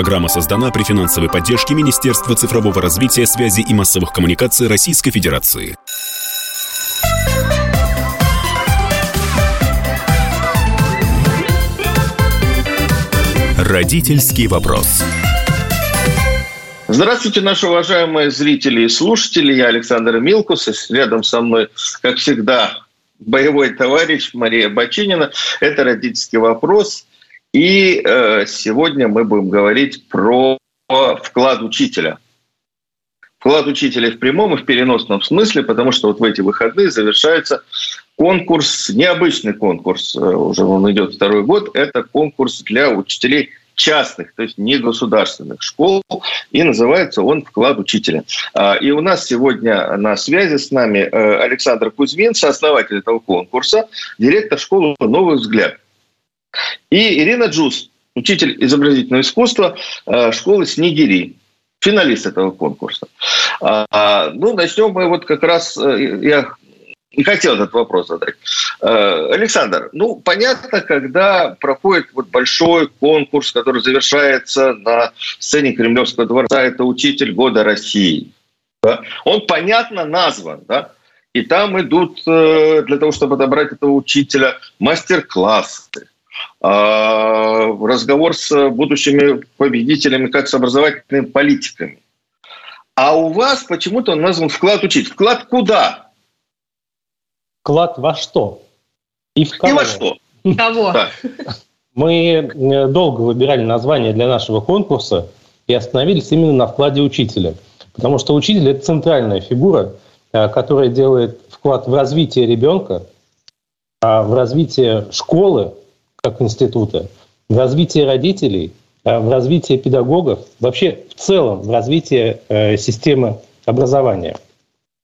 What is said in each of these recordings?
Программа создана при финансовой поддержке Министерства цифрового развития, связи и массовых коммуникаций Российской Федерации. Родительский вопрос. Здравствуйте, наши уважаемые зрители и слушатели. Я Александр Милкус. И рядом со мной, как всегда, боевой товарищ Мария Бачинина. Это «Родительский вопрос». И э, сегодня мы будем говорить про вклад учителя. Вклад учителя в прямом и в переносном смысле, потому что вот в эти выходные завершается конкурс, необычный конкурс, э, уже он идет второй год, это конкурс для учителей частных, то есть не государственных школ, и называется он «Вклад учителя». А, и у нас сегодня на связи с нами э, Александр Кузьмин, сооснователь этого конкурса, директор школы «Новый взгляд». И Ирина Джус, учитель изобразительного искусства э, школы «Снегири», финалист этого конкурса. А, ну, начнем мы вот как раз, э, я не хотел этот вопрос задать. Э, Александр, ну, понятно, когда проходит вот большой конкурс, который завершается на сцене Кремлевского дворца, это «Учитель года России». Да? Он понятно назван, да? И там идут, для того, чтобы отобрать этого учителя, мастер-классы, а, разговор с будущими победителями, как с образовательными политиками. А у вас почему-то он назван «Вклад учить». Вклад куда? вклад во что? И в кого? И во что? Кого? Мы э, долго выбирали название для нашего конкурса и остановились именно на вкладе учителя. Потому что учитель – это центральная фигура, э, которая делает вклад в развитие ребенка, а в развитие школы как института, в развитие родителей, а в развитие педагогов, вообще в целом в развитие э, системы образования.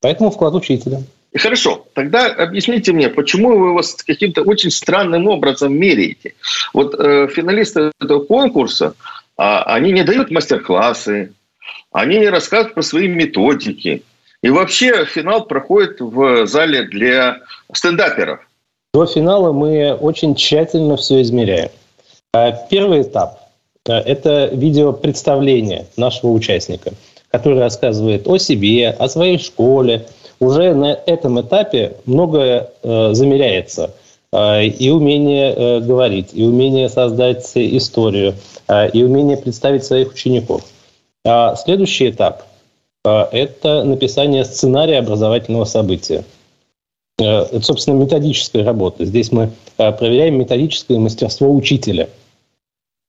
Поэтому вклад учителя – Хорошо, тогда объясните мне, почему вы его каким-то очень странным образом меряете? Вот э, финалисты этого конкурса, э, они не дают мастер-классы, они не рассказывают про свои методики. И вообще финал проходит в зале для стендаперов. До финала мы очень тщательно все измеряем. А первый этап э, – это видео представление нашего участника, который рассказывает о себе, о своей школе, уже на этом этапе многое э, замеряется. Э, и умение говорить, и умение создать историю, и умение представить своих учеников. А следующий этап это написание сценария образовательного события. Э, это, собственно, методическая работа. Здесь мы э, проверяем методическое мастерство учителя.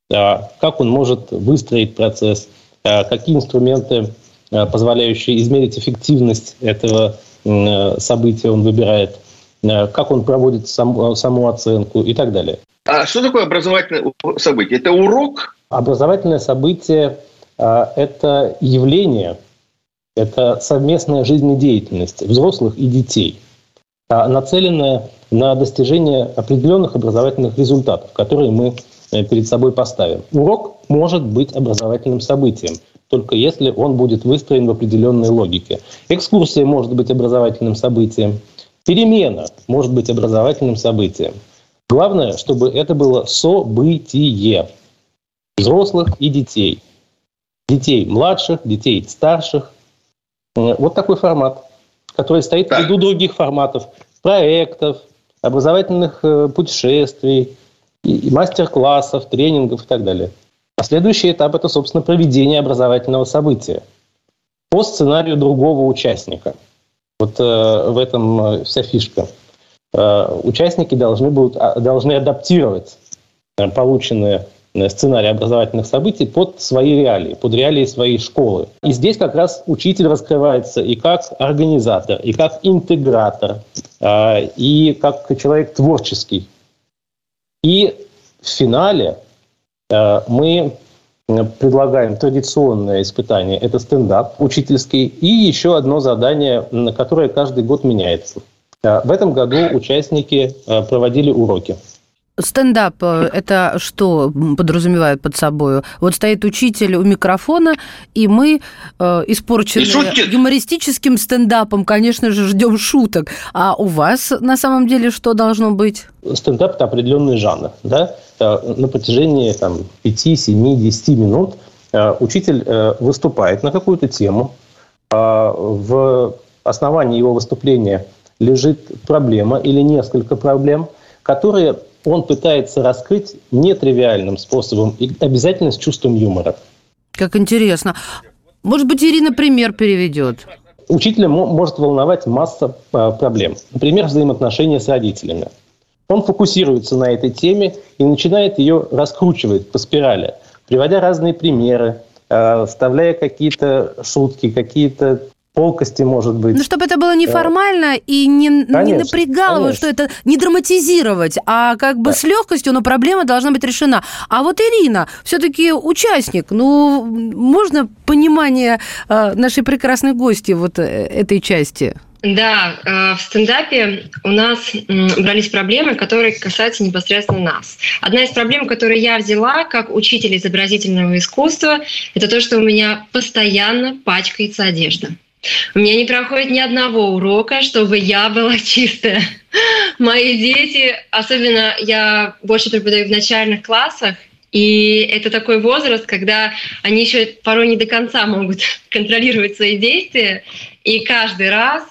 Э, как он может выстроить процесс, какие инструменты позволяющие измерить эффективность этого события он выбирает, как он проводит сам, саму оценку и так далее. А что такое образовательное событие? Это урок? Образовательное событие – это явление, это совместная жизнедеятельность взрослых и детей, нацеленная на достижение определенных образовательных результатов, которые мы перед собой поставим. Урок может быть образовательным событием только если он будет выстроен в определенной логике. Экскурсия может быть образовательным событием, перемена может быть образовательным событием. Главное, чтобы это было событие взрослых и детей. Детей младших, детей старших. Э, вот такой формат, который стоит в виду других форматов, проектов, образовательных э, путешествий, мастер-классов, тренингов и так далее. А следующий этап – это, собственно, проведение образовательного события по сценарию другого участника. Вот э, в этом э, вся фишка. Э, участники должны, будут, а, должны адаптировать э, полученные э, сценарии образовательных событий под свои реалии, под реалии своей школы. И здесь как раз учитель раскрывается и как организатор, и как интегратор, э, и как человек творческий. И в финале Э, мы э, предлагаем традиционное испытание. Это стендап учительский. И еще одно задание, которое каждый год меняется. В этом году участники проводили уроки. Стендап – это что подразумевает под собой? Вот стоит учитель у микрофона, и мы, э, испорченные юмористическим стендапом, конечно же, ждем шуток. А у вас на самом деле что должно быть? Стендап – это определенный жанр. Да? На протяжении там, 5, 7, 10 минут Учитель выступает на какую-то тему. В основании его выступления лежит проблема или несколько проблем, которые он пытается раскрыть нетривиальным способом и обязательно с чувством юмора. Как интересно. Может быть, Ирина пример переведет? Учителя может волновать масса а, проблем. Например, взаимоотношения с родителями. Он фокусируется на этой теме и начинает ее раскручивать по спирали, приводя разные примеры, а, вставляя какие-то шутки, какие-то колкости, может быть. Ну, чтобы это было неформально да. и не, конечно, не напрягало, конечно. что это не драматизировать, а как бы да. с легкостью, но проблема должна быть решена. А вот Ирина, все-таки участник, ну, можно понимание э, нашей прекрасной гости вот э, этой части? Да, э, в стендапе у нас брались проблемы, которые касаются непосредственно нас. Одна из проблем, которую я взяла как учитель изобразительного искусства, это то, что у меня постоянно пачкается одежда. У меня не проходит ни одного урока, чтобы я была чистая. Мои дети, особенно я больше преподаю в начальных классах, и это такой возраст, когда они еще порой не до конца могут контролировать свои действия, и каждый раз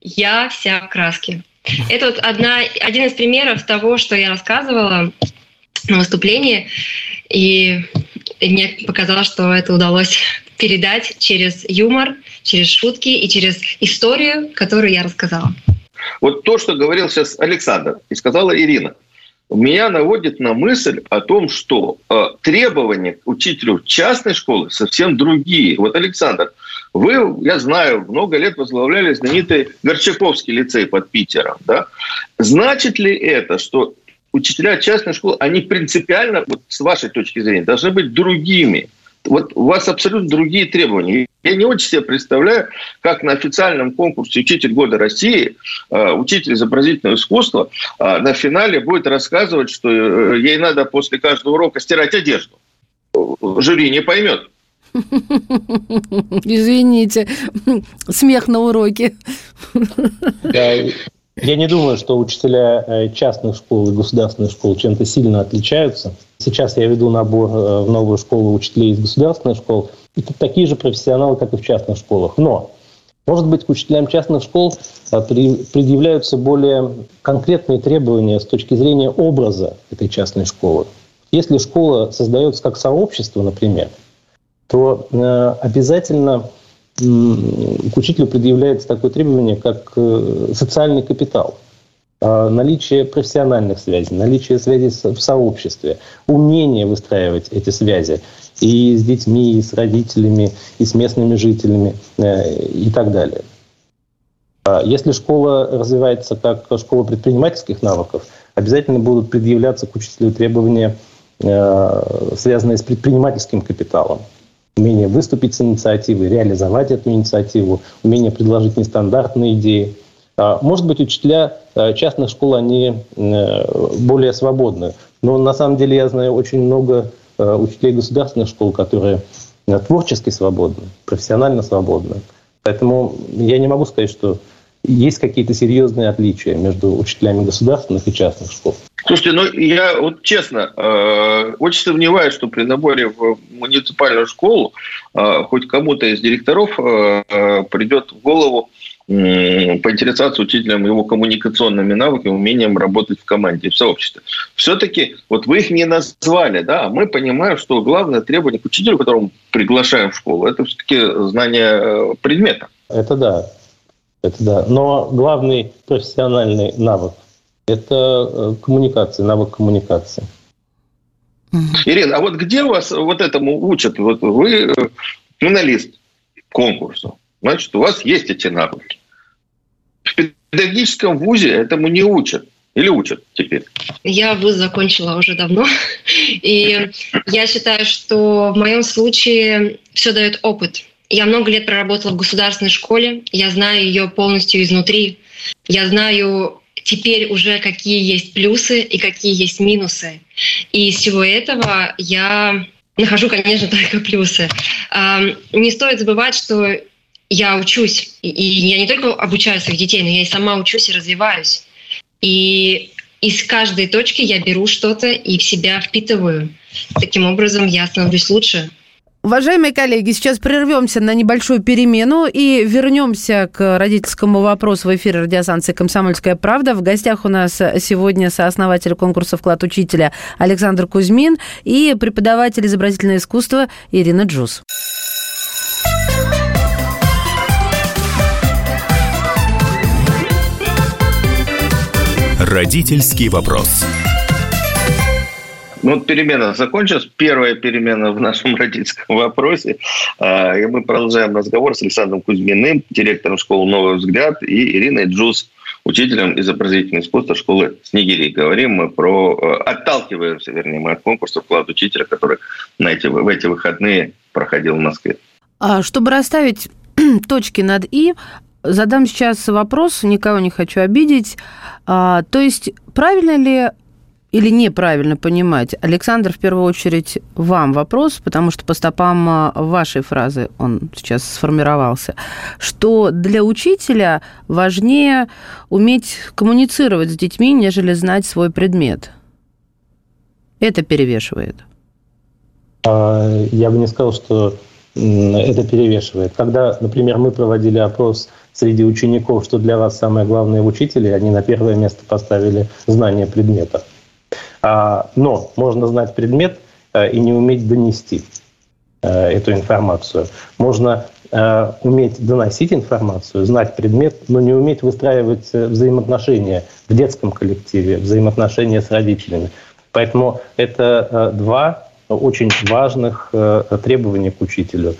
я вся в краске. Это вот одна, один из примеров того, что я рассказывала на выступлении, и мне показалось, что это удалось передать через юмор, через шутки и через историю, которую я рассказала. Вот то, что говорил сейчас Александр и сказала Ирина, меня наводит на мысль о том, что э, требования к учителю частной школы совсем другие. Вот, Александр, вы, я знаю, много лет возглавляли знаменитый Горчаковский лицей под Питером. Да? Значит ли это, что учителя частной школы, они принципиально, вот с вашей точки зрения, должны быть другими? Вот у вас абсолютно другие требования. Я не очень себе представляю, как на официальном конкурсе «Учитель года России» э, учитель изобразительного искусства э, на финале будет рассказывать, что э, ей надо после каждого урока стирать одежду. Жюри не поймет. Извините, смех на уроке. Я не думаю, что учителя э, частных школ и государственных школ чем-то сильно отличаются. Сейчас я веду набор э, в новую школу учителей из государственных школ. Это такие же профессионалы, как и в частных школах. Но, может быть, к учителям частных школ э, предъявляются более конкретные требования с точки зрения образа этой частной школы. Если школа создается как сообщество, например, то обязательно к учителю предъявляется такое требование, как э, социальный капитал. А наличие профессиональных связей, наличие связей в сообществе, умение выстраивать эти связи и с детьми, и с родителями, и с местными жителями э, и так далее. А если школа развивается как школа предпринимательских навыков, обязательно будут предъявляться к учителю требования, э, связанные с предпринимательским капиталом умение выступить с инициативой, реализовать эту инициативу, умение предложить нестандартные идеи. А, может быть, учителя а, частных школ, они э, более свободны. Но на самом деле я знаю очень много а, учителей государственных школ, которые э, творчески свободны, профессионально свободны. Поэтому я не могу сказать, что есть какие-то серьезные отличия между учителями государственных и частных школ. Слушайте, ну я вот честно э, очень сомневаюсь, что при наборе в муниципальную школу э, хоть кому-то из директоров э, придет в голову поинтересоваться учителем его коммуникационными навыками, умением работать в команде, в сообществе. Все-таки вот вы их не назвали, да, мы понимаем, что главное требование к учителю, которого мы приглашаем в школу, это все-таки знание предмета. Это да, это да. Но главный профессиональный навык это э, коммуникация, навык коммуникации. Ирина, а вот где вас вот этому учат? Вот вы э, финалист конкурса, значит, у вас есть эти навыки. В педагогическом вузе этому не учат. Или учат теперь? Я вуз закончила уже давно. И я считаю, что в моем случае все дает опыт. Я много лет проработала в государственной школе. Я знаю ее полностью изнутри. Я знаю теперь уже какие есть плюсы и какие есть минусы. И из всего этого я нахожу, конечно, только плюсы. Не стоит забывать, что я учусь, и я не только обучаю своих детей, но я и сама учусь и развиваюсь. И из каждой точки я беру что-то и в себя впитываю. Таким образом я становлюсь лучше. Уважаемые коллеги, сейчас прервемся на небольшую перемену и вернемся к родительскому вопросу в эфире радиостанции «Комсомольская правда». В гостях у нас сегодня сооснователь конкурса «Вклад учителя» Александр Кузьмин и преподаватель изобразительного искусства Ирина Джус. Родительский вопрос. Ну, вот перемена закончилась. Первая перемена в нашем родительском вопросе. А, и мы продолжаем разговор с Александром Кузьминым, директором школы «Новый взгляд», и Ириной Джуз, учителем изобразительного искусства школы Снегири. Говорим мы про... Э, отталкиваемся, вернее, мы от конкурса «Вклад учителя», который на эти, в эти выходные проходил в Москве. А, чтобы расставить точки над «и», задам сейчас вопрос, никого не хочу обидеть. А, то есть правильно ли или неправильно понимать? Александр, в первую очередь, вам вопрос, потому что по стопам а, вашей фразы он сейчас сформировался, что для учителя важнее уметь коммуницировать с детьми, нежели знать свой предмет. Это перевешивает. А, я бы не сказал, что это перевешивает. Когда, например, мы проводили опрос среди учеников, что для вас самое главное в учителе, они на первое место поставили знание предмета. А, но можно знать предмет э, и не уметь донести э, эту информацию. Можно э, уметь доносить информацию, знать предмет, но не уметь выстраивать взаимоотношения в детском коллективе, взаимоотношения с родителями. Поэтому это два очень важных требования к учителю.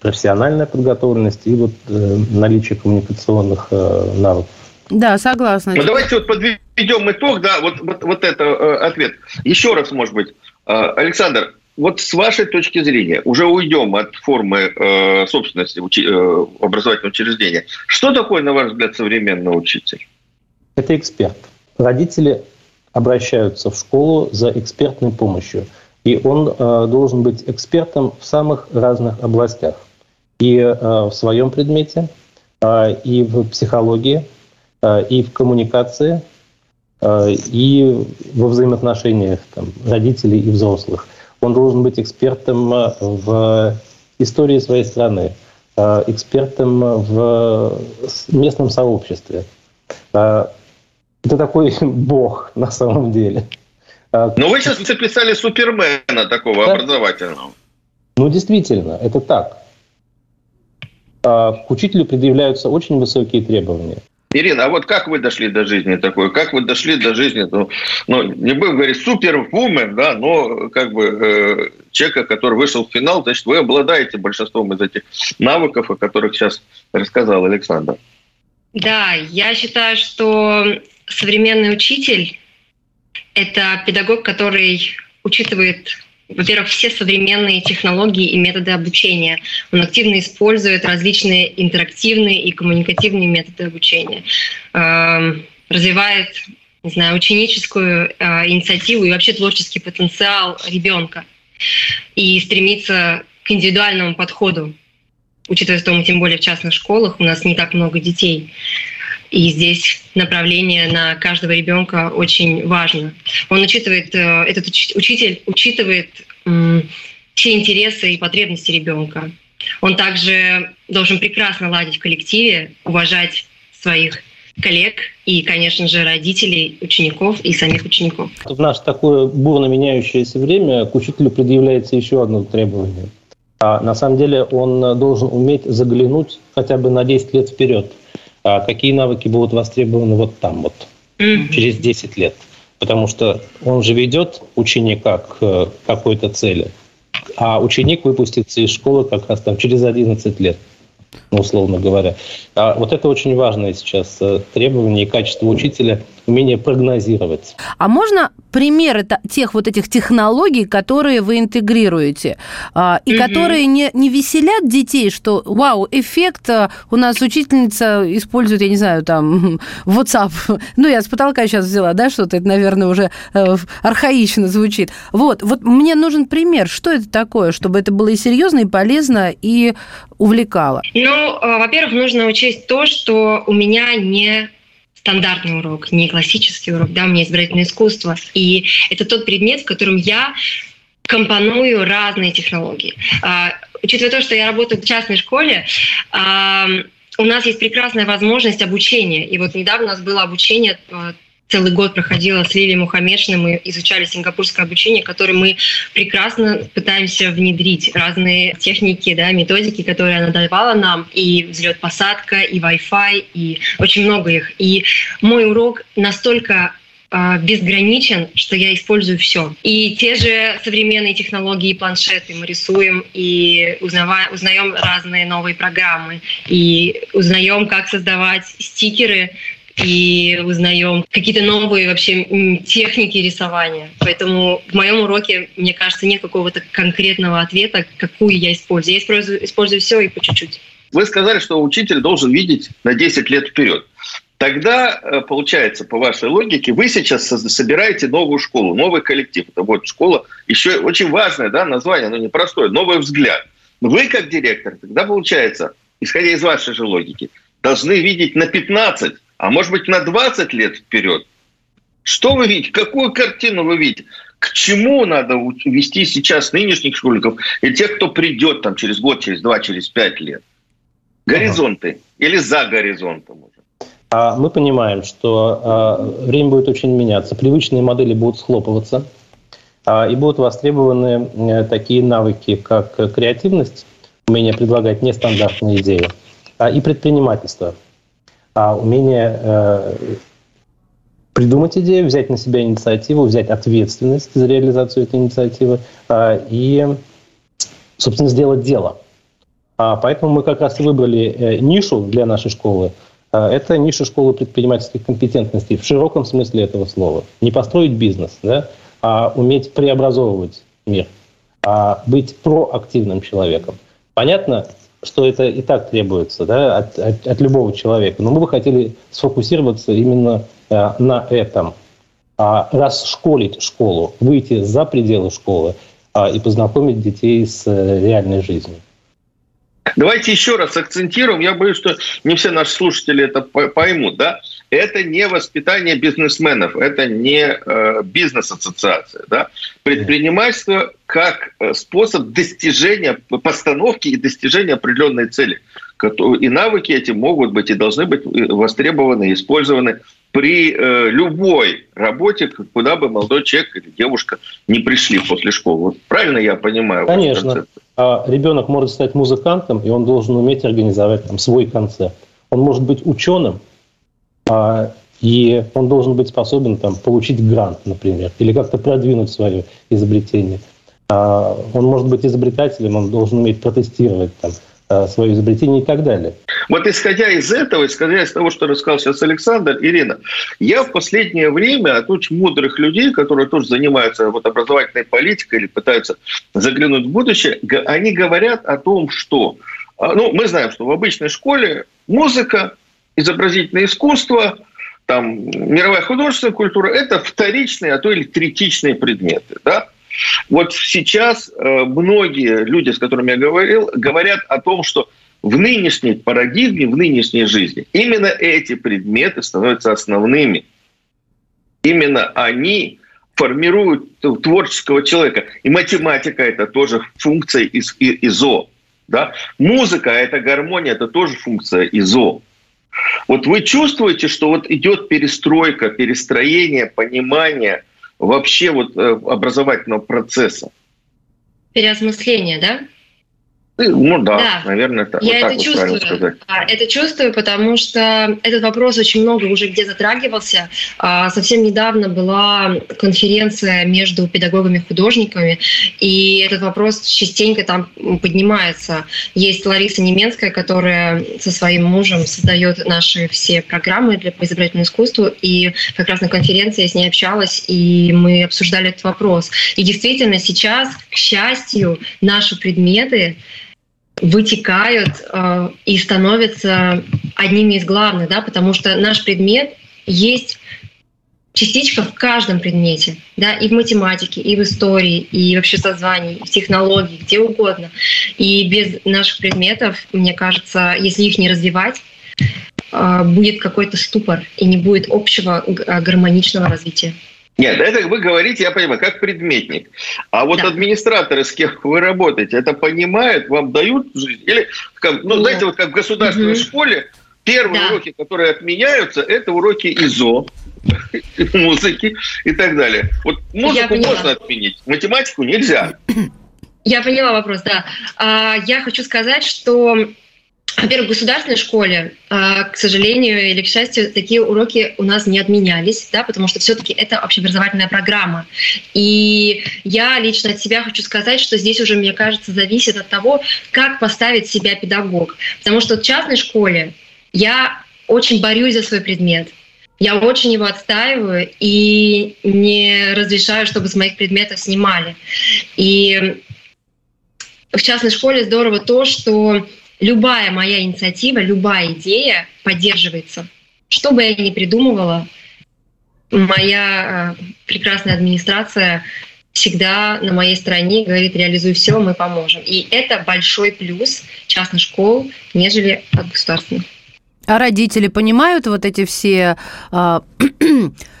Профессиональная подготовленность и вот наличие коммуникационных навыков. Да, согласна. Ну, давайте вот подведем итог, да, вот, вот, вот это э, ответ. Еще раз, может быть, э, Александр, вот с вашей точки зрения, уже уйдем от формы э, собственности учи, э, образовательного учреждения. Что такое, на ваш взгляд, современный учитель? Это эксперт. Родители обращаются в школу за экспертной помощью. И он э, должен быть экспертом в самых разных областях. И э, в своем предмете, э, и в психологии, и в коммуникации, э, и во взаимоотношениях там, родителей и взрослых. Он должен быть экспертом э, в истории своей страны, экспертом в местном сообществе. Это такой бог на самом деле. Но вы сейчас записали супермена такого да? образовательного. Ну, действительно, это так. К учителю предъявляются очень высокие требования. Ирина, а вот как вы дошли до жизни такой? Как вы дошли до жизни, ну, ну не будем говорить супервумен, да, но как бы э, человека, который вышел в финал, значит, вы обладаете большинством из этих навыков, о которых сейчас рассказал Александр. Да, я считаю, что современный учитель – это педагог, который учитывает во-первых, все современные технологии и методы обучения. Он активно использует различные интерактивные и коммуникативные методы обучения. Эм, развивает, не знаю, ученическую э, инициативу и вообще творческий потенциал ребенка. И стремится к индивидуальному подходу, учитывая, что мы тем более в частных школах, у нас не так много детей. И здесь направление на каждого ребенка очень важно. Он учитывает, э, этот учитель учитывает все интересы и потребности ребенка. Он также должен прекрасно ладить в коллективе, уважать своих коллег и, конечно же, родителей, учеников и самих учеников. В наше такое бурно меняющееся время к учителю предъявляется еще одно требование. А на самом деле он должен уметь заглянуть хотя бы на 10 лет вперед – а какие навыки будут востребованы вот там вот, mm-hmm. через 10 лет. Потому что он же ведет ученика к э, какой-то цели, а ученик выпустится из школы как раз там через 11 лет условно говоря. А вот это очень важное сейчас э, требование и качество учителя – умение прогнозировать. А можно примеры тех вот этих технологий, которые вы интегрируете, а, и mm которые не, не веселят детей, что, вау, эффект, а, у нас учительница использует, я не знаю, там, WhatsApp, ну, я с потолка сейчас взяла, да, что-то, это, наверное, уже э, архаично звучит. Вот, вот мне нужен пример, что это такое, чтобы это было и серьезно, и полезно, и увлекало? Ну, э, во-первых, нужно учесть то, что у меня не стандартный урок, не классический урок, да, у меня избирательное искусство. И это тот предмет, в котором я компоную разные технологии. А, учитывая то, что я работаю в частной школе, у нас есть прекрасная возможность обучения. И вот недавно у нас было обучение целый год проходила с Лилией Мухаммедшиной, мы изучали сингапурское обучение, которое мы прекрасно пытаемся внедрить. Разные техники, да, методики, которые она давала нам, и взлет-посадка, и Wi-Fi, и очень много их. И мой урок настолько а, безграничен, что я использую все. И те же современные технологии, планшеты мы рисуем и узнаем, узнаем разные новые программы, и узнаем, как создавать стикеры и узнаем какие-то новые вообще техники рисования. Поэтому в моем уроке, мне кажется, нет какого-то конкретного ответа, какую я использую. Я использую, использую все и по чуть-чуть. Вы сказали, что учитель должен видеть на 10 лет вперед. Тогда, э, получается, по вашей логике, вы сейчас собираете новую школу, новый коллектив. Это вот школа, еще очень важное да, название, но непростое, новый взгляд. Вы, как директор, тогда, получается, исходя из вашей же логики, должны видеть на 15 а может быть на 20 лет вперед. Что вы видите? Какую картину вы видите? К чему надо вести сейчас нынешних школьников и тех, кто придет там через год, через два, через пять лет? Горизонты ага. или за горизонтом уже? А мы понимаем, что а, время будет очень меняться, привычные модели будут схлопываться, а, и будут востребованы а, такие навыки, как креативность, умение предлагать нестандартные идеи, и предпринимательство – а умение э, придумать идею, взять на себя инициативу, взять ответственность за реализацию этой инициативы э, и, собственно, сделать дело. А поэтому мы как раз и выбрали э, нишу для нашей школы. А, это ниша школы предпринимательских компетентностей в широком смысле этого слова. Не построить бизнес, да, а уметь преобразовывать мир, а быть проактивным человеком. Понятно, что это и так требуется да, от, от, от любого человека. Но мы бы хотели сфокусироваться именно э, на этом. А, расшколить школу, выйти за пределы школы а, и познакомить детей с э, реальной жизнью. Давайте еще раз акцентируем. Я боюсь, что не все наши слушатели это поймут. Да? Это не воспитание бизнесменов, это не э, бизнес-ассоциация. Да? Предпринимательство как э, способ достижения, постановки и достижения определенной цели. И навыки эти могут быть и должны быть э, востребованы, использованы при э, любой работе, куда бы молодой человек или девушка не пришли после школы. Вот правильно я понимаю? Конечно. А ребенок может стать музыкантом, и он должен уметь организовать там, свой концерт. Он может быть ученым, и он должен быть способен там, получить грант, например, или как-то продвинуть свое изобретение. А, он может быть изобретателем, он должен уметь протестировать там, Э, свое изобретение и так далее. Вот исходя из этого, исходя из того, что рассказал сейчас Александр, Ирина, я в последнее время от очень мудрых людей, которые тоже занимаются вот образовательной политикой или пытаются заглянуть в будущее, они говорят о том, что а, ну, мы знаем, что в обычной школе музыка, изобразительное искусство, там, мировая художественная культура – это вторичные, а то или третичные предметы. Да? Вот сейчас э, многие люди, с которыми я говорил, говорят о том, что в нынешней парадигме, в нынешней жизни именно эти предметы становятся основными. Именно они формируют творческого человека. И математика – это тоже функция из ИЗО. Да? Музыка – это гармония, это тоже функция ИЗО. Вот вы чувствуете, что вот идет перестройка, перестроение, понимание вообще вот э, образовательного процесса. Переосмысление, да? Ну да, да. наверное, так. Я вот это чувствую. Сказать. Это чувствую, потому что этот вопрос очень много уже где затрагивался. А, совсем недавно была конференция между педагогами-художниками, и этот вопрос частенько там поднимается. Есть Лариса Неменская, которая со своим мужем создает наши все программы для изобразительного искусства, и как раз на конференции я с ней общалась, и мы обсуждали этот вопрос. И действительно сейчас, к счастью, наши предметы вытекают э, и становятся одними из главных, да, потому что наш предмет есть частичка в каждом предмете, да, и в математике, и в истории, и в обществознании, и в технологии, где угодно. И без наших предметов, мне кажется, если их не развивать, э, будет какой-то ступор и не будет общего гармоничного развития. Нет, это вы говорите, я понимаю, как предметник. А вот да. администраторы, с кем вы работаете, это понимают, вам дают жизнь? Или, ну, Нет. знаете, вот как в государственной угу. школе, первые да. уроки, которые отменяются, это уроки ИЗО, музыки и так далее. Вот музыку можно отменить, математику нельзя. Я поняла вопрос, да. А, я хочу сказать, что во-первых, в государственной школе, а, к сожалению или к счастью, такие уроки у нас не отменялись, да, потому что все-таки это общеобразовательная программа. И я лично от себя хочу сказать, что здесь уже, мне кажется, зависит от того, как поставить себя педагог. Потому что в частной школе я очень борюсь за свой предмет. Я очень его отстаиваю и не разрешаю, чтобы с моих предметов снимали. И в частной школе здорово то, что любая моя инициатива, любая идея поддерживается. Что бы я ни придумывала, моя э, прекрасная администрация всегда на моей стороне говорит, реализуй все, мы поможем. И это большой плюс частных школ, нежели от государственных. А родители понимают вот эти все, э,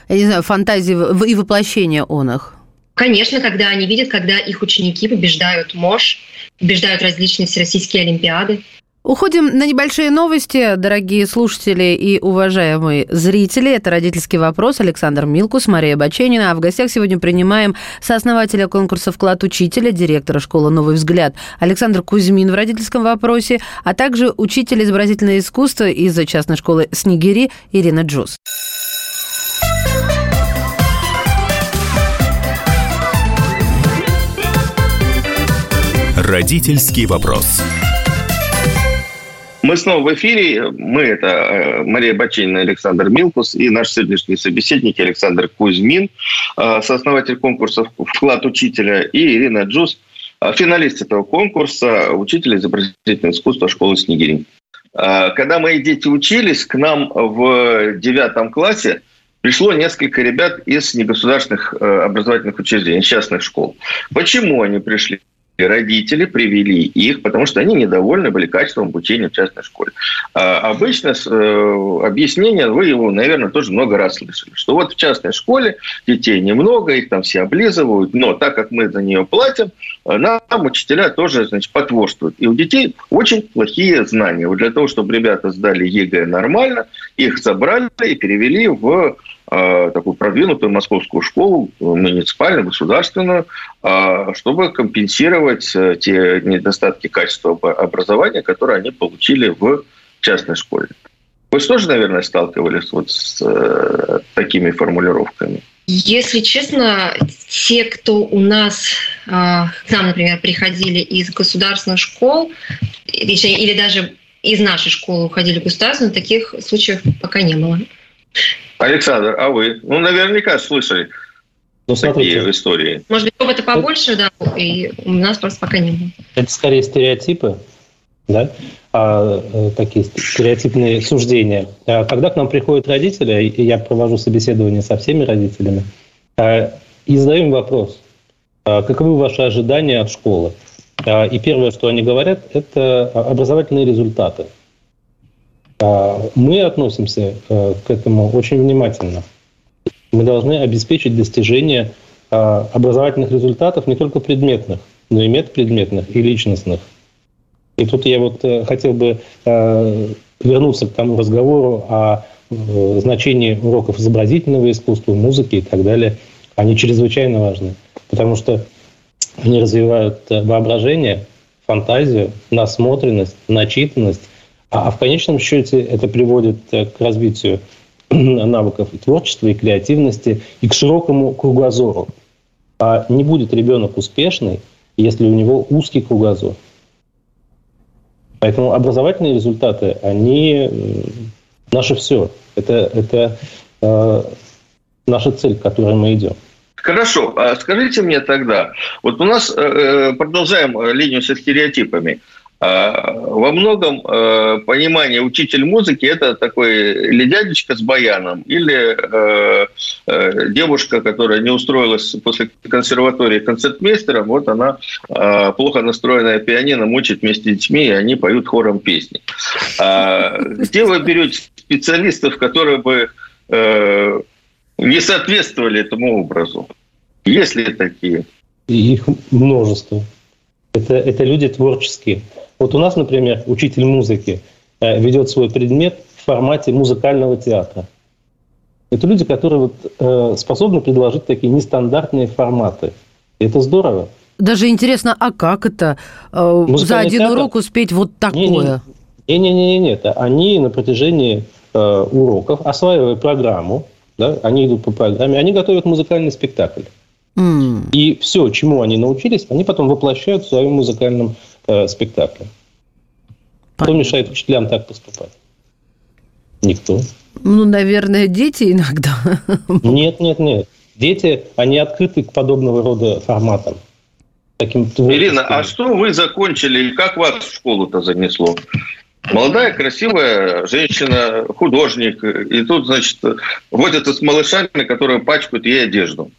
я не знаю, фантазии и воплощения он их? Конечно, когда они видят, когда их ученики побеждают МОЖ, побеждают различные всероссийские олимпиады. Уходим на небольшие новости, дорогие слушатели и уважаемые зрители. Это «Родительский вопрос» Александр Милкус, Мария Баченина. А в гостях сегодня принимаем сооснователя конкурса «Вклад учителя», директора школы «Новый взгляд» Александр Кузьмин в «Родительском вопросе», а также учитель изобразительного искусства из частной школы «Снегири» Ирина Джуз. Родительский вопрос. Мы снова в эфире. Мы – это э, Мария Бачинина, Александр Милкус и наш сегодняшний собеседник Александр Кузьмин, э, сооснователь конкурса «Вклад учителя» и Ирина Джус, э, финалист этого конкурса, учитель изобразительного искусства школы Снегирин. Когда мои дети учились, к нам в девятом классе пришло несколько ребят из негосударственных образовательных учреждений, частных школ. Почему они пришли? Родители привели их, потому что они недовольны были качеством обучения в частной школе. А обычно э, объяснение, вы его, наверное, тоже много раз слышали, что вот в частной школе детей немного, их там все облизывают, но так как мы за нее платим, э, нам учителя тоже, значит, потворствуют. И у детей очень плохие знания. Вот для того, чтобы ребята сдали ЕГЭ нормально, их забрали и перевели в такую продвинутую московскую школу, муниципальную, государственную, э, чтобы компенсировать э, те недостатки качества образования, которые они получили в частной школе. Вы тоже, наверное, сталкивались вот с э, такими формулировками? Если честно, те, кто у нас, э, к нам, например, приходили из государственных школ, или даже из нашей школы уходили в государственную, таких случаев пока не было. Александр, а вы? Ну, наверняка слышали ну, смотрите, такие истории. Может быть, опыта побольше, да, и у нас просто пока не было. Это скорее стереотипы, да, а, э, такие стереотипные суждения. А когда к нам приходят родители, я провожу собеседование со всеми родителями, а, и задаем вопрос, а, каковы ваши ожидания от школы? И первое, что они говорят, это образовательные результаты – мы относимся э, к этому очень внимательно. Мы должны обеспечить достижение а, образовательных результатов не только предметных, но и медпредметных и личностных. И тут я вот э, хотел бы э, вернуться к тому разговору о значении уроков изобразительного искусства, музыки и так далее. Они чрезвычайно важны, потому что они развивают воображение, фантазию, насмотренность, начитанность, а, а в конечном счете это приводит э, к развитию навыков и творчества, и креативности, и к широкому кругозору. А не будет ребенок успешный, если у него узкий кругозор. Поэтому образовательные результаты, они наше все. Это, это э, наша цель, к которой мы идем. Хорошо, а скажите мне тогда, вот у нас э, э продолжаем линию со стереотипами. А, во многом э, понимание учитель музыки это такой или дядечка с баяном, или э, э, девушка, которая не устроилась после консерватории концертмейстером, вот она плохо настроенная пианино мучит вместе с детьми, и они поют хором песни. А где вы берете специалистов, которые бы не соответствовали этому образу. Есть ли такие? Их множество. Это, это люди творческие. Вот у нас, например, учитель музыки э, ведет свой предмет в формате музыкального театра. Это люди, которые вот, э, способны предложить такие нестандартные форматы. И это здорово. Даже интересно, а как это э, за один театр? урок успеть вот такое? Не-не-не. Они на протяжении э, уроков, осваивая программу, да, они идут по программе, они готовят музыкальный спектакль. Mm. И все, чему они научились, они потом воплощают в своем музыкальном э, спектакле. Понятно. Кто мешает учителям так поступать? Никто. Ну, наверное, дети иногда. Нет, нет, нет. Дети, они открыты к подобного рода форматам. Таким Ирина, а что вы закончили и как вас в школу-то занесло? Молодая, красивая женщина, художник, и тут, значит, водятся с малышами, которые пачкают ей одежду.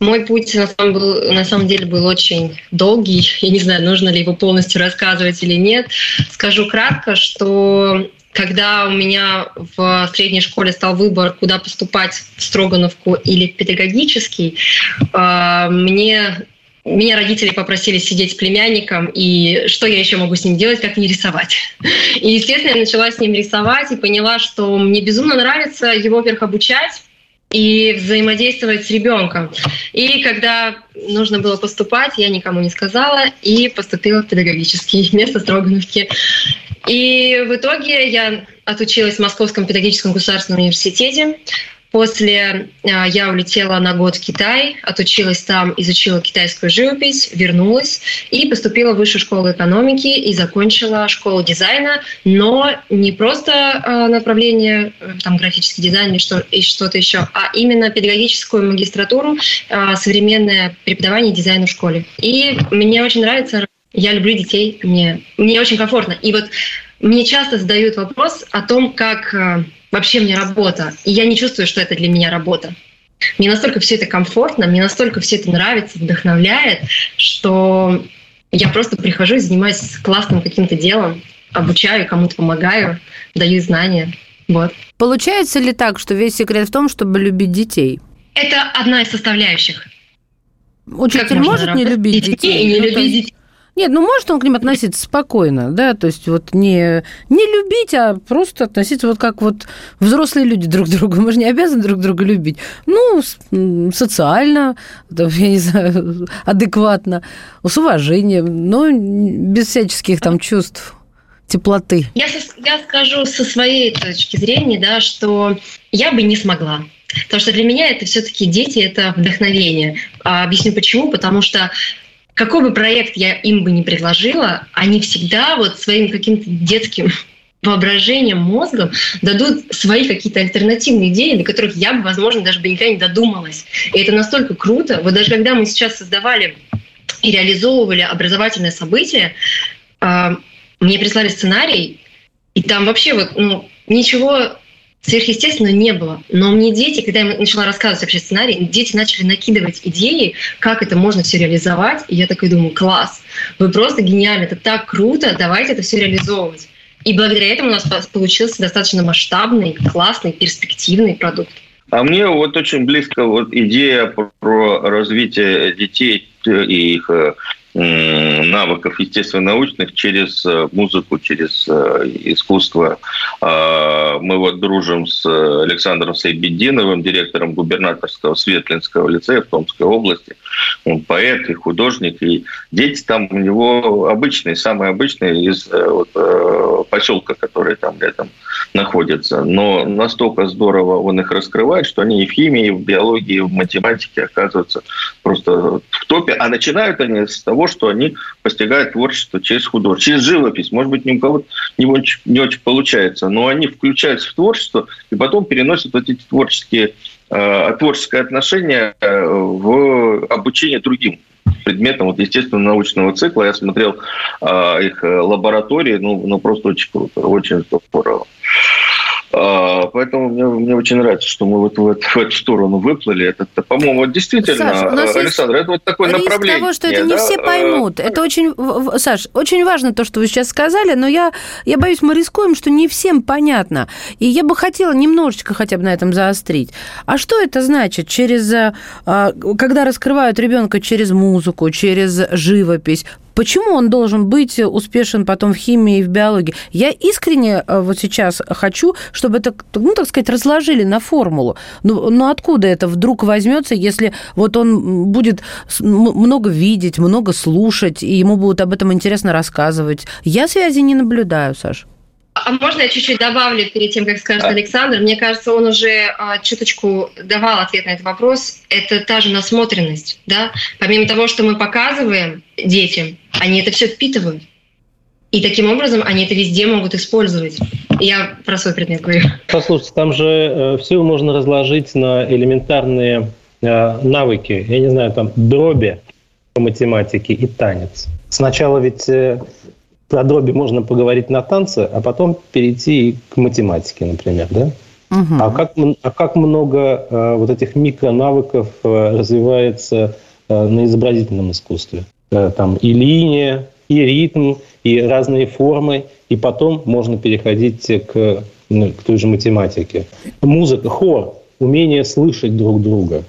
Мой путь на самом, был, на самом деле был очень долгий. Я не знаю, нужно ли его полностью рассказывать или нет. Скажу кратко, что когда у меня в средней школе стал выбор, куда поступать в Строгановку или в педагогический, а, мне меня родители попросили сидеть с племянником, и что я еще могу с ним делать, как не рисовать. И, естественно, я начала с ним рисовать и поняла, что мне безумно нравится его вверх обучать, и взаимодействовать с ребенком. И когда нужно было поступать, я никому не сказала и поступила в педагогический вместо Строгановки. И в итоге я отучилась в Московском педагогическом государственном университете. После а, я улетела на год в Китай, отучилась там, изучила китайскую живопись, вернулась и поступила в высшую школу экономики и закончила школу дизайна, но не просто а, направление э, там графический дизайн или что, и что-то еще, а именно педагогическую магистратуру, а, современное преподавание дизайна в школе. И мне очень нравится, я люблю детей, мне, мне очень комфортно. И вот мне часто задают вопрос о том, как вообще мне работа. И я не чувствую, что это для меня работа. Мне настолько все это комфортно, мне настолько все это нравится, вдохновляет, что я просто прихожу и занимаюсь классным каким-то делом, обучаю, кому-то помогаю, даю знания. Вот. Получается ли так, что весь секрет в том, чтобы любить детей? Это одна из составляющих. Учитель может не любить детей, детей и не ну, любить детей. Нет, ну может он к ним относиться спокойно, да, то есть вот не, не любить, а просто относиться вот как вот взрослые люди друг к другу. Мы же не обязаны друг друга любить. Ну, социально, я не знаю, адекватно, с уважением, но без всяческих там чувств теплоты. Я, я скажу со своей точки зрения, да, что я бы не смогла. Потому что для меня это все-таки дети, это вдохновение. А объясню почему. Потому что какой бы проект я им бы не предложила, они всегда вот своим каким-то детским воображением, мозгом дадут свои какие-то альтернативные идеи, до которых я бы, возможно, даже бы никогда не додумалась. И это настолько круто. Вот даже когда мы сейчас создавали и реализовывали образовательное событие, а, мне прислали сценарий, и там вообще вот ну, ничего сверхъестественного не было. Но мне дети, когда я начала рассказывать вообще сценарий, дети начали накидывать идеи, как это можно все реализовать. И я такой думаю, класс, вы просто гениальны, это так круто, давайте это все реализовывать. И благодаря этому у нас получился достаточно масштабный, классный, перспективный продукт. А мне вот очень близко вот идея про развитие детей и их э, навыков естественно-научных через э, музыку, через э, искусство. А, мы вот дружим с Александром Сайбединовым, директором губернаторского Светлинского лицея в Томской области. Он поэт и художник, и дети там у него обычные, самые обычные из э, вот, поселка, который там рядом находится. Но настолько здорово он их раскрывает, что они и в химии, и в биологии, и в математике оказываются просто в топе. А начинают они с того, что они постигают творчество через художество, через живопись. Может быть, ни у кого не очень, не очень получается, но они включаются в творчество и потом переносят вот эти творческие э, творческое отношение э, в обучение другим предметам вот, естественно-научного цикла. Я смотрел э, их лаборатории, ну, ну просто очень круто, очень здорово. А, поэтому мне, мне очень нравится, что мы вот в, эту, в эту сторону выплыли. Это, по-моему, действительно, Саш, Александр, это вот такое риск направление. того, что это не да? все поймут. Это очень, Саш, очень важно то, что вы сейчас сказали, но я, я боюсь, мы рискуем, что не всем понятно. И я бы хотела немножечко хотя бы на этом заострить. А что это значит? Через, а, когда раскрывают ребенка через музыку, через живопись, Почему он должен быть успешен потом в химии и в биологии? Я искренне э, вот сейчас хочу, чтобы это, ну, так сказать, разложили на формулу. Ну, ну откуда это вдруг возьмется, если вот он будет много видеть, много слушать, и ему будут об этом интересно рассказывать? Я связи не наблюдаю, Саш. А можно я чуть-чуть добавлю перед тем, как скажет Александр? Мне кажется, он уже а, чуточку давал ответ на этот вопрос. Это та же насмотренность. Да? Помимо того, что мы показываем детям, они это все впитывают. И таким образом они это везде могут использовать. Я про свой предмет говорю. Послушайте, там же э, все можно разложить на элементарные э, навыки. Я не знаю, там дроби по математике и танец. Сначала ведь э, про дроби можно поговорить на танце, а потом перейти к математике, например, да? Угу. А, как, а как много э, вот этих микронавыков э, развивается э, на изобразительном искусстве? Э, там и линия, и ритм, и разные формы, и потом можно переходить к, ну, к той же математике. Музыка, хор, умение слышать друг друга,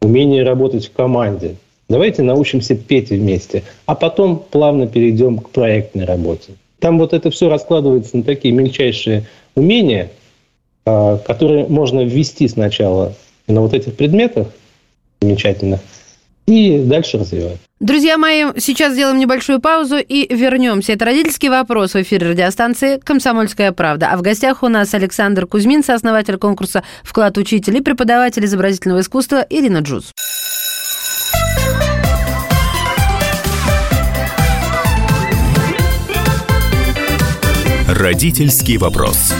умение работать в команде – Давайте научимся петь вместе, а потом плавно перейдем к проектной работе. Там вот это все раскладывается на такие мельчайшие умения, а, которые можно ввести сначала на вот этих предметах замечательных, и дальше развивать. Друзья мои, сейчас сделаем небольшую паузу и вернемся. Это «Родительский вопрос» в эфире радиостанции «Комсомольская правда». А в гостях у нас Александр Кузьмин, сооснователь конкурса «Вклад учителей», преподаватель изобразительного искусства Ирина Джуз. Родительский вопрос.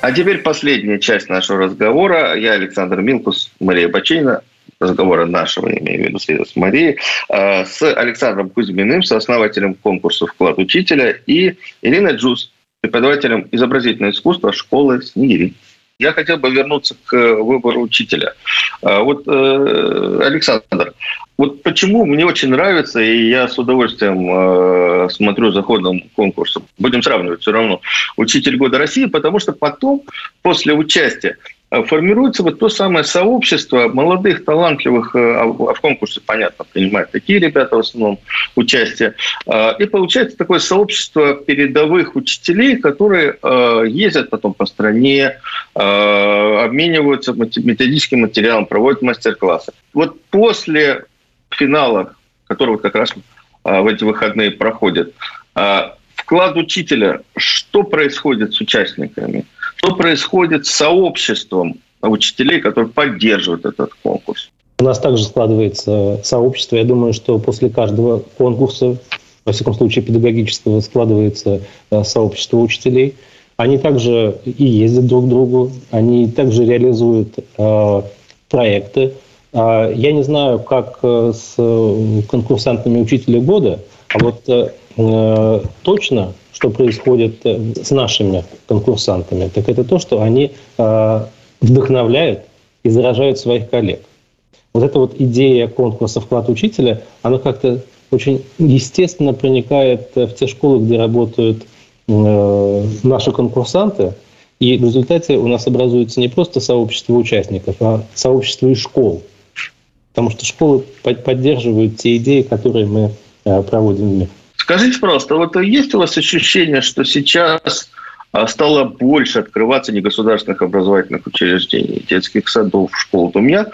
А теперь последняя часть нашего разговора. Я Александр Милкус, Мария Бачейна. Разговора нашего, я имею в виду, с Марией. А, с Александром Кузьминым, сооснователем конкурса «Вклад учителя» и Ириной Джуз, преподавателем изобразительного искусства школы «Снегири». Я хотел бы вернуться к выбору учителя. А, вот, э, Александр, вот почему мне очень нравится, и я с удовольствием э, смотрю за ходом конкурса, будем сравнивать все равно, «Учитель года России», потому что потом, после участия, э, формируется вот то самое сообщество молодых, талантливых, э, а, а в конкурсе, понятно, принимают такие ребята в основном участие, э, и получается такое сообщество передовых учителей, которые ездят потом по стране, обмениваются методическим материалом, проводят мастер-классы. Вот после финала, который вот как раз а, в эти выходные проходит, а, вклад учителя, что происходит с участниками, что происходит с сообществом учителей, которые поддерживают этот конкурс. У нас также складывается сообщество. Я думаю, что после каждого конкурса, во всяком случае педагогического, складывается э, сообщество учителей. Они также и ездят друг к другу, они также реализуют э, проекты, а, я не знаю, как э, с э, конкурсантами учителя года, а вот э, точно, что происходит с нашими конкурсантами, так это то, что они вдохновляют и заражают своих коллег. Вот эта вот идея конкурса «Вклад учителя», она как-то очень естественно проникает в те школы, где работают наши конкурсанты, и в результате у нас образуется не просто сообщество участников, а сообщество и школ – потому что школы поддерживают те идеи, которые мы э, проводим в мир. Скажите, пожалуйста, вот есть у вас ощущение, что сейчас а, стало больше открываться негосударственных образовательных учреждений, детских садов, школ? У меня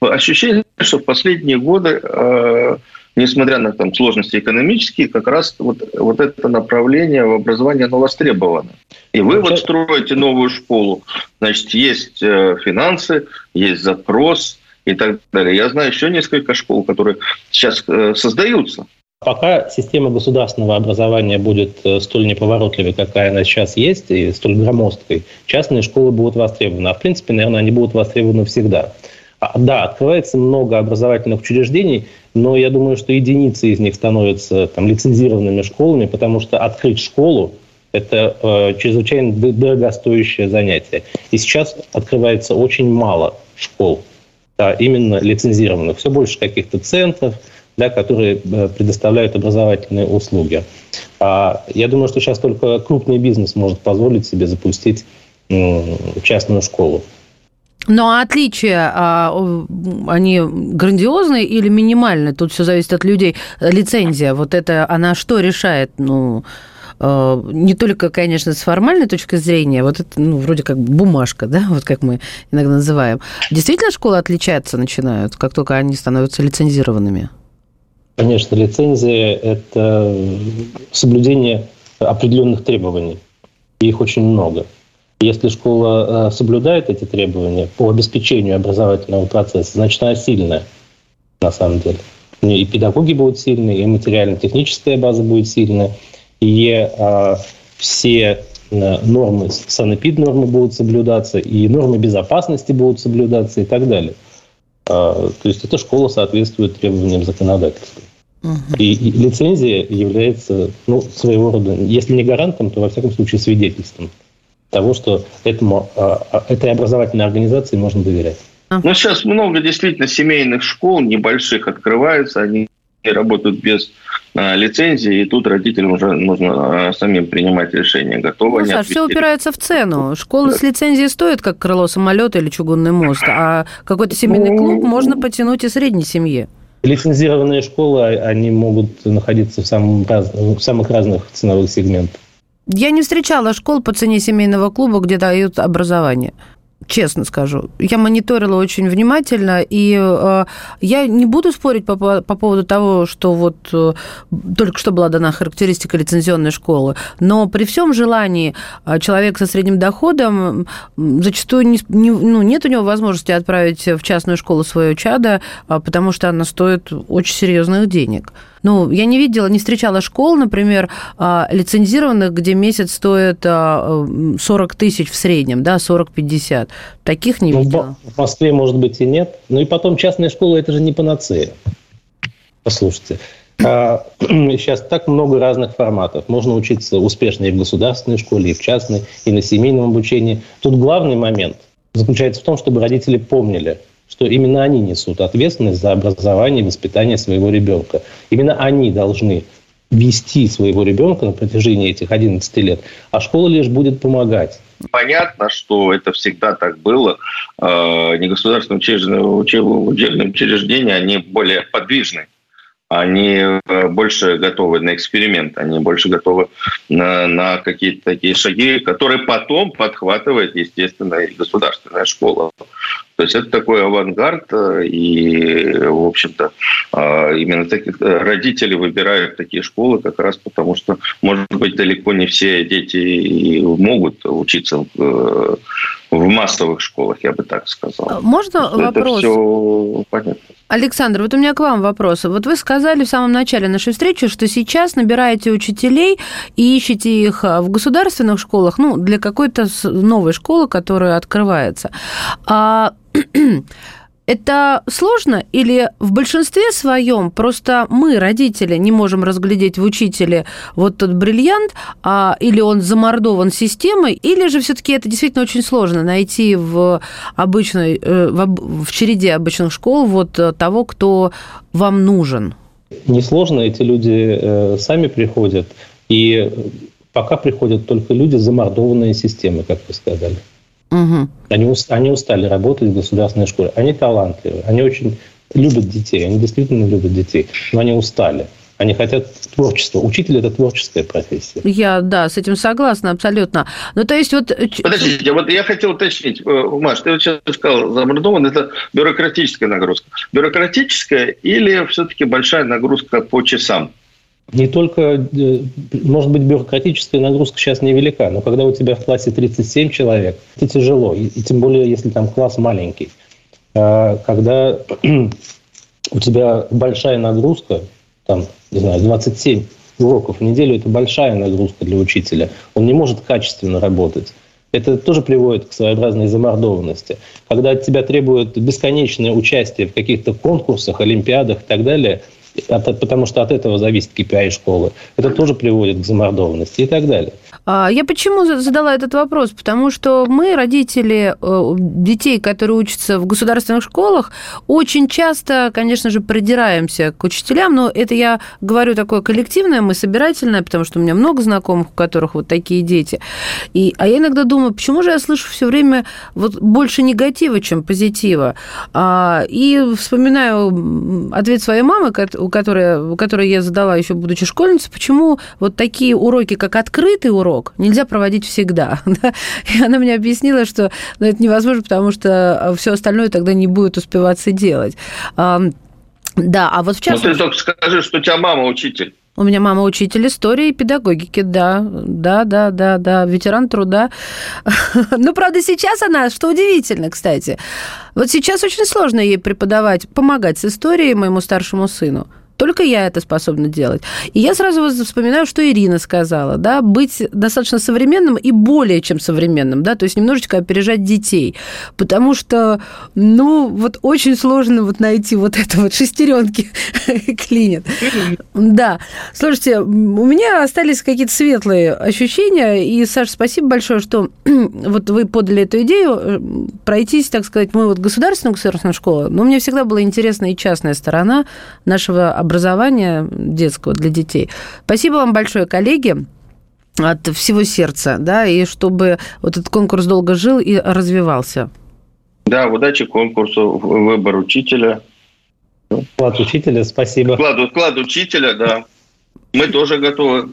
ощущение, что в последние годы, э, несмотря на там, сложности экономические, как раз вот, вот это направление в образовании оно востребовано. И вы вот строите новую школу. Значит, есть э, финансы, есть запрос – и так далее. Я знаю еще несколько школ, которые сейчас э, создаются. Пока система государственного образования будет э, столь неповоротливой, какая она сейчас есть, и столь громоздкой, частные школы будут востребованы. А в принципе, наверное, они будут востребованы всегда. А, да, открывается много образовательных учреждений, но я думаю, что единицы из них становятся там, лицензированными школами, потому что открыть школу Это э, чрезвычайно дорогостоящее занятие. И сейчас открывается очень мало школ, да, именно лицензированных. Все больше каких-то центров, да, которые э, предоставляют образовательные услуги. А я думаю, что сейчас только крупный бизнес может позволить себе запустить частную школу. Но отличия, а, они грандиозные или минимальные? Тут все зависит от людей. Лицензия, вот это, она что решает? Ну, а, не только, конечно, с формальной точки зрения, вот это, ну, вроде как бумажка, да, вот как мы иногда называем. Действительно школы отличаться начинают, как только они становятся лицензированными? Конечно, лицензия – это соблюдение определенных требований. Их очень много. Если школа э, соблюдает эти требования по обеспечению образовательного процесса, значит, она сильная на самом деле. И педагоги будут сильные, и материально-техническая база будет сильная, и э, все э, нормы, санэпид нормы будут соблюдаться, и нормы безопасности будут соблюдаться и так далее. То есть эта школа соответствует требованиям законодательства. И, и лицензия является ну, своего рода, если не гарантом, то во всяком случае свидетельством того, что этому, а, а, этой образовательной организации можно доверять. Ну, сейчас много действительно семейных школ небольших открываются, они работают без а, лицензии, и тут родителям уже нужно а, самим принимать решение, готовы ну, они Саш, все упирается в цену. Школы с лицензией стоят, как крыло самолета или чугунный мост, а какой-то семейный клуб можно потянуть и средней семье. Лицензированные школы, они могут находиться в, самом раз... в самых разных ценовых сегментах. Я не встречала школ по цене семейного клуба, где дают образование честно скажу. Я мониторила очень внимательно, и э, я не буду спорить по, по, по поводу того, что вот э, только что была дана характеристика лицензионной школы, но при всем желании э, человек со средним доходом зачастую не, не, ну, нет у него возможности отправить в частную школу свое чадо, э, потому что она стоит очень серьезных денег. Ну, я не видела, не встречала школ, например, а, лицензированных, где месяц стоит 40 а, тысяч в среднем, да, 40-50. Таких не ну, видела. В Москве, может быть, и нет. Ну и потом частные школы – это же не панацея. Послушайте. Сейчас а, так много разных форматов. Можно учиться успешно и в государственной школе, и в частной, и на семейном обучении. Тут главный момент заключается в том, чтобы родители помнили, что именно они несут ответственность за образование и воспитание своего ребенка. Именно они должны вести своего ребенка на протяжении этих 11 лет, а школа лишь будет помогать. Понятно, что это всегда так было. Э, негосударственные учебные учреждения, они более подвижны они э, больше готовы на эксперимент, они больше готовы на, на какие-то такие шаги, которые потом подхватывает, естественно, государственная школа. То есть это такой авангард, э, и, в общем-то, э, именно таких родители выбирают такие школы как раз потому, что, может быть, далеко не все дети могут учиться в, в массовых школах, я бы так сказал. Можно вопрос? Это все понятно. Александр, вот у меня к вам вопрос. Вот вы сказали в самом начале нашей встречи, что сейчас набираете учителей и ищете их в государственных школах, ну, для какой-то новой школы, которая открывается. А это сложно или в большинстве своем просто мы, родители, не можем разглядеть в учителе вот тот бриллиант, а, или он замордован системой, или же все-таки это действительно очень сложно найти в обычной, э, в, в череде обычных школ вот того, кто вам нужен? Несложно, эти люди э, сами приходят, и пока приходят только люди, замордованные системой, как вы сказали. Угу. Они, они устали работать в государственной школе. Они талантливые, они очень любят детей, они действительно любят детей, но они устали. Они хотят творчества. Учитель – это творческая профессия. Я, да, с этим согласна абсолютно. Ну, то есть вот... Подождите, вот я хотел уточнить. Э, Маш, ты вот сейчас сказал, замордован – это бюрократическая нагрузка. Бюрократическая или все-таки большая нагрузка по часам? Не только, э, может быть, бюрократическая нагрузка сейчас невелика, но когда у тебя в классе 37 человек, это тяжело, и, тем более, если там класс маленький. А, когда у тебя большая нагрузка, там, не знаю, 27 уроков в неделю, это большая нагрузка для учителя. Он не может качественно работать. Это тоже приводит к своеобразной замордованности. Когда от тебя требуют бесконечное участие в каких-то конкурсах, олимпиадах и так далее – от, потому что от этого зависит KPI школы. Это тоже приводит к замордованности и так далее. А, я почему задала этот вопрос? Потому что мы, родители э, детей, которые учатся в государственных школах, очень часто, конечно же, придираемся к учителям, но это я говорю такое коллективное, мы собирательное, потому что у меня много знакомых, у которых вот такие дети. И, а я иногда думаю, почему же я слышу все время вот больше негатива, чем позитива? А, и вспоминаю ответ своей мамы, у которой, у которой я задала еще будучи школьницей, почему вот такие уроки, как открытый урок, нельзя проводить всегда. И она мне объяснила, что ну, это невозможно, потому что все остальное тогда не будет успеваться делать. Да, а вот в частности... Ну, ты только скажи, что у тебя мама учитель. У меня мама учитель истории и педагогики, да, да, да, да, да, ветеран труда. Ну, правда, сейчас она, что удивительно, кстати, вот сейчас очень сложно ей преподавать, помогать с историей моему старшему сыну. Только я это способна делать. И я сразу вспоминаю, что Ирина сказала, да, быть достаточно современным и более чем современным, да, то есть немножечко опережать детей, потому что, ну, вот очень сложно вот найти вот это вот шестеренки клинит. Да. Слушайте, у меня остались какие-то светлые ощущения, и, Саша, спасибо большое, что вот вы подали эту идею э, пройтись, так сказать, мы вот государственную государственную школу, но мне всегда была интересна и частная сторона нашего образования детского для детей. Спасибо вам большое, коллеги от всего сердца, да, и чтобы вот этот конкурс долго жил и развивался. Да, удачи конкурсу, выбор учителя. Вклад учителя, спасибо. Вклад, вклад учителя, да. Мы тоже готовы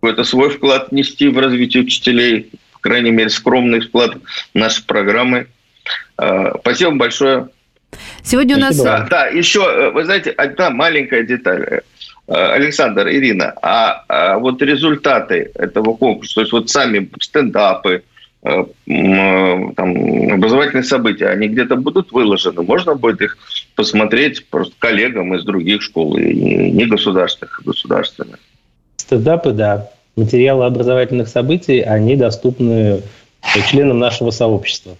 какой-то свой вклад нести в развитие учителей, по крайней мере, скромный вклад в наши программы. А, спасибо большое. Сегодня у нас... Да, да, еще, э, вы знаете, одна маленькая деталь. Э, Александр, Ирина, а, а вот результаты этого конкурса, то есть вот сами стендапы, э, там, образовательные события, они где-то будут выложены. Можно будет их посмотреть просто коллегам из других школ, и не государственных, а государственных. Стендапы, да. Материалы образовательных событий, они доступны членам нашего сообщества.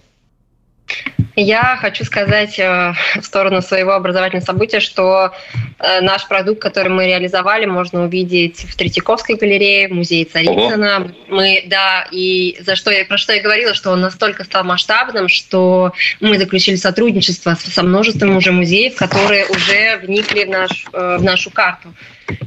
Я хочу сказать э, в сторону своего образовательного события, что э, наш продукт, который мы реализовали, можно увидеть в Третьяковской галерее, в музее Царицына. Ого. Мы, да, и за что я, про что я говорила, что он настолько стал масштабным, что мы заключили сотрудничество со множеством уже музеев, которые уже вникли в, наш, э, в нашу карту.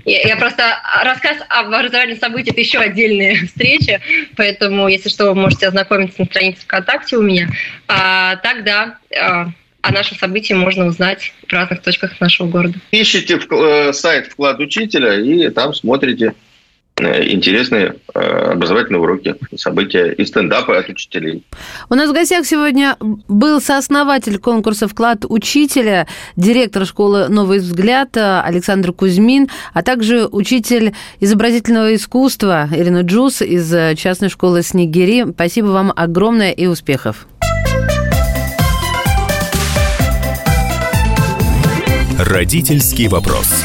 Я просто рассказ об образовательных событиях это еще отдельная встреча, поэтому, если что, вы можете ознакомиться на странице ВКонтакте у меня. А, так да, а, о нашем событии можно узнать в разных точках нашего города. Ищите в, э, сайт «Вклад учителя» и там смотрите интересные э, образовательные уроки, события и стендапы от учителей. У нас в гостях сегодня был сооснователь конкурса «Вклад учителя», директор школы «Новый взгляд» Александр Кузьмин, а также учитель изобразительного искусства Ирина Джус из частной школы «Снегири». Спасибо вам огромное и успехов. Родительский вопрос.